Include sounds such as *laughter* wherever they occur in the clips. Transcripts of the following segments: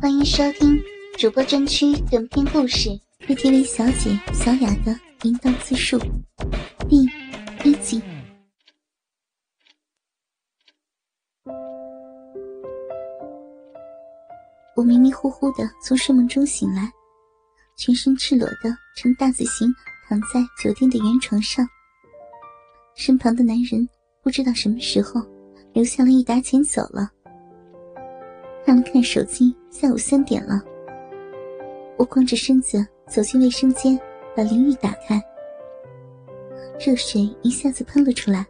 欢迎收听主播专区短篇故事《KTV 小姐小雅的淫荡自述》第一集。我迷迷糊糊的从睡梦中醒来，全身赤裸的呈大字形躺在酒店的圆床上，身旁的男人不知道什么时候留下了一沓钱走了。看了看手机，下午三点了。我光着身子走进卫生间，把淋浴打开，热水一下子喷了出来。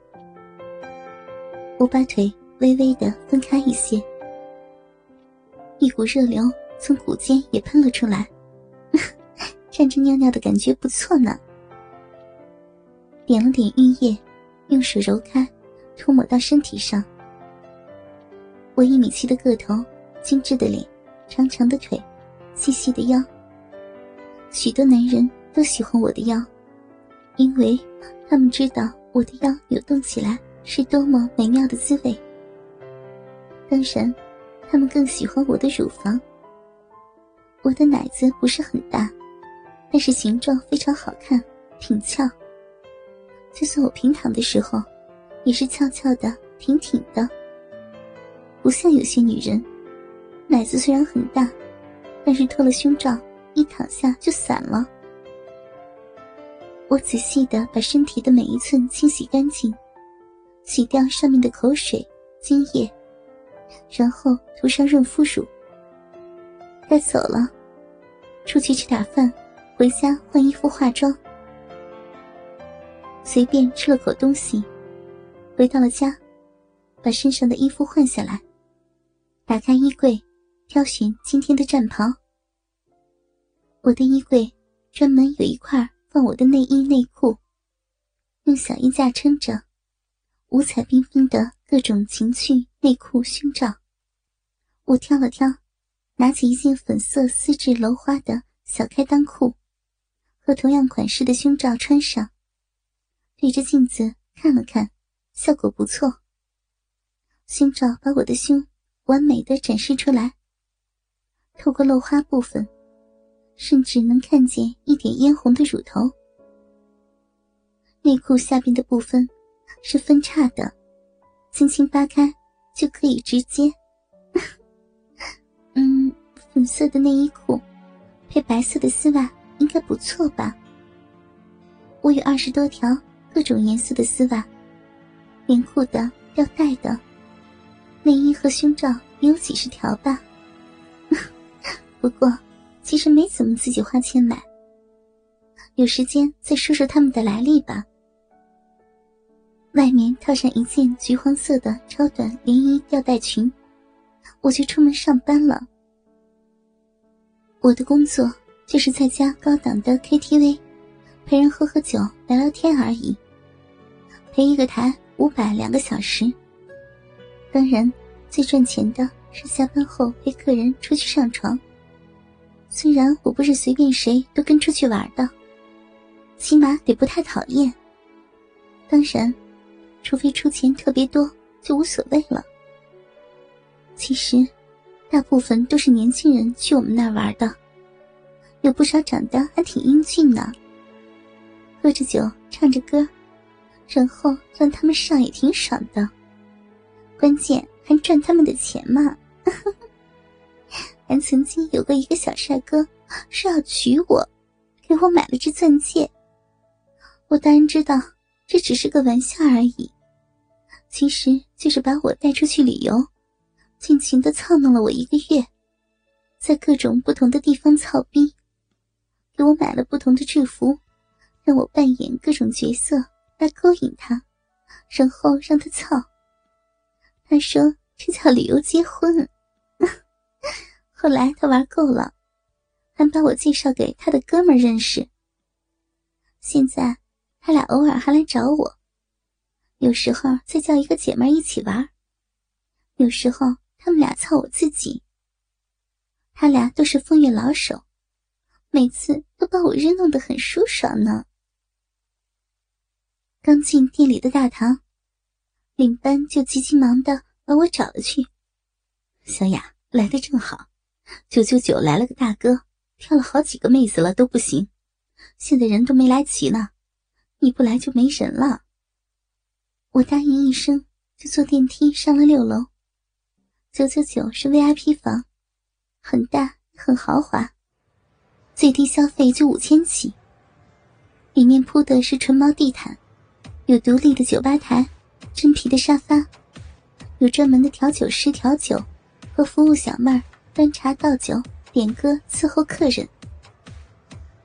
我把腿微微的分开一些，一股热流从骨间也喷了出来，*laughs* 站着尿尿的感觉不错呢。点了点浴液，用手揉开，涂抹到身体上。我一米七的个头。精致的脸，长长的腿，细细的腰。许多男人都喜欢我的腰，因为他们知道我的腰扭动起来是多么美妙的滋味。当然，他们更喜欢我的乳房。我的奶子不是很大，但是形状非常好看，挺翘。就算我平躺的时候，也是翘翘的，挺挺的，不像有些女人。奶子虽然很大，但是脱了胸罩，一躺下就散了。我仔细的把身体的每一寸清洗干净，洗掉上面的口水、精液，然后涂上润肤乳。该走了，出去吃点饭，回家换衣服化妆。随便吃了口东西，回到了家，把身上的衣服换下来，打开衣柜。挑选今天的战袍。我的衣柜专门有一块放我的内衣内裤，用小衣架撑着，五彩缤纷的各种情趣内裤胸罩。我挑了挑，拿起一件粉色丝质镂花的小开裆裤，和同样款式的胸罩穿上，对着镜子看了看，效果不错。胸罩把我的胸完美的展示出来。透过露花部分，甚至能看见一点嫣红的乳头。内裤下边的部分是分叉的，轻轻扒开就可以直接。嗯，粉色的内衣裤配白色的丝袜应该不错吧？我有二十多条各种颜色的丝袜，连裤的、吊带的，内衣和胸罩也有几十条吧。不过，其实没怎么自己花钱买。有时间再说说他们的来历吧。外面套上一件橘黄色的超短连衣吊带裙，我就出门上班了。我的工作就是在家高档的 KTV，陪人喝喝酒、聊聊天而已。陪一个台五百两个小时。当然，最赚钱的是下班后陪客人出去上床。虽然我不是随便谁都跟出去玩的，起码得不太讨厌。当然，除非出钱特别多，就无所谓了。其实，大部分都是年轻人去我们那儿玩的，有不少长得还挺英俊呢。喝着酒，唱着歌，然后让他们上也挺爽的，关键还赚他们的钱嘛。还曾经有过一个小帅哥说要娶我，给我买了只钻戒。我当然知道这只是个玩笑而已，其实就是把我带出去旅游，尽情的操弄了我一个月，在各种不同的地方操逼，给我买了不同的制服，让我扮演各种角色来勾引他，然后让他操。他说这叫旅游结婚。后来他玩够了，还把我介绍给他的哥们认识。现在他俩偶尔还来找我，有时候再叫一个姐妹一起玩，有时候他们俩操我自己。他俩都是风月老手，每次都把我扔弄得很舒爽呢。刚进店里的大堂，领班就急急忙的把我找了去。小雅来的正好。九九九来了个大哥，挑了好几个妹子了都不行，现在人都没来齐呢，你不来就没人了。我答应一声，就坐电梯上了六楼。九九九是 VIP 房，很大很豪华，最低消费就五千起。里面铺的是纯毛地毯，有独立的酒吧台，真皮的沙发，有专门的调酒师调酒，和服务小妹儿端茶倒酒、点歌伺候客人。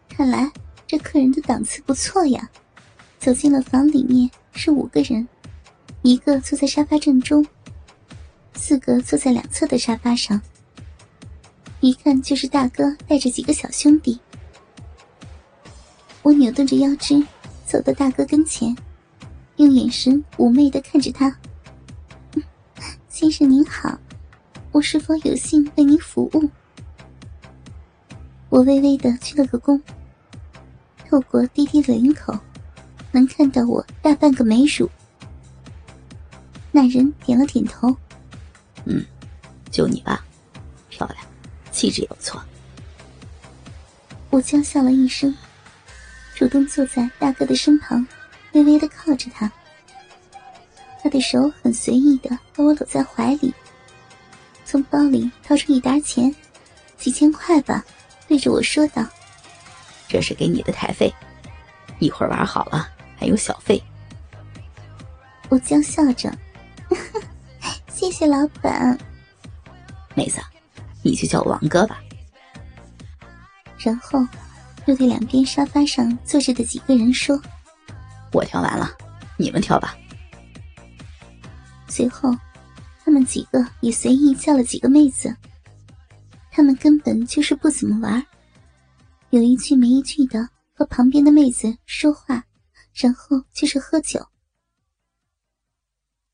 看来这客人的档次不错呀。走进了房里面，是五个人。一个坐在沙发正中，四个坐在两侧的沙发上。一看就是大哥带着几个小兄弟。我扭动着腰肢，走到大哥跟前，用眼神妩媚的看着他：“ *laughs* 先生您好，我是否有幸为您服务？”我微微的鞠了个躬，透过低低的领口，能看到我大半个美乳。那人点了点头，嗯，就你吧，漂亮，气质也不错。我娇笑了一声，主动坐在大哥的身旁，微微的靠着他。他的手很随意的把我搂在怀里，从包里掏出一沓钱，几千块吧，对着我说道：“这是给你的台费，一会儿玩好了还有小费。”我娇笑着。*laughs* 谢谢老板，妹子，你就叫我王哥吧。然后又对两边沙发上坐着的几个人说：“我挑完了，你们挑吧。”随后，他们几个也随意叫了几个妹子。他们根本就是不怎么玩，有一句没一句的和旁边的妹子说话，然后就是喝酒。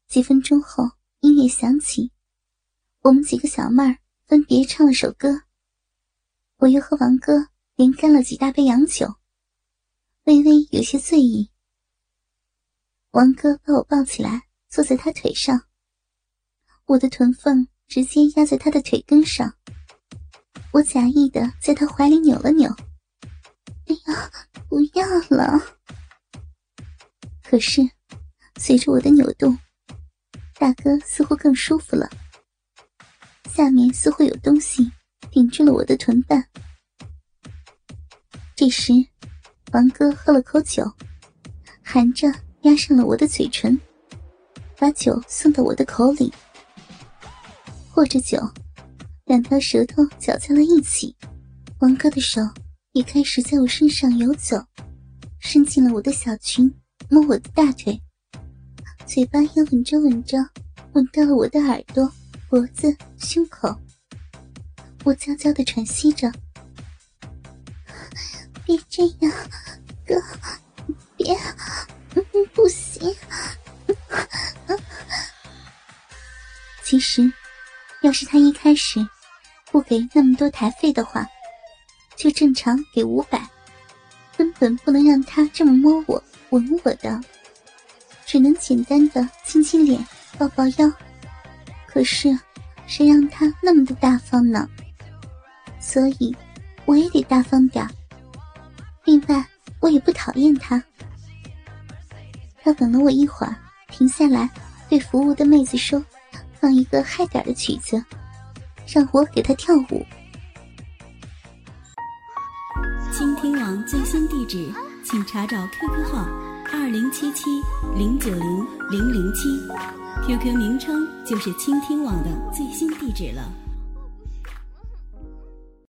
几分钟后。音乐响起，我们几个小妹儿分别唱了首歌。我又和王哥连干了几大杯洋酒，微微有些醉意。王哥把我抱起来，坐在他腿上，我的臀缝直接压在他的腿根上。我假意的在他怀里扭了扭，哎呀，不要了！可是随着我的扭动。大哥似乎更舒服了，下面似乎有东西顶住了我的臀瓣。这时，王哥喝了口酒，含着压上了我的嘴唇，把酒送到我的口里，握着酒，两条舌头搅在了一起。王哥的手也开始在我身上游走，伸进了我的小裙，摸我的大腿。嘴巴也吻着吻着，吻到了我的耳朵、脖子、胸口。我悄悄的喘息着：“别这样，哥，别，不行。*laughs* ”其实，要是他一开始不给那么多台费的话，就正常给五百，根本不能让他这么摸我、吻我的。只能简单的亲亲脸、抱抱腰，可是谁让他那么的大方呢？所以我也得大方点另外，我也不讨厌他。他吻了我一会儿，停下来对服务的妹子说：“放一个嗨点的曲子，让我给他跳舞。”倾听网最新地址，请查找 QQ 号。二零七七零九零零零七，QQ 名称就是倾听网的最新地址了。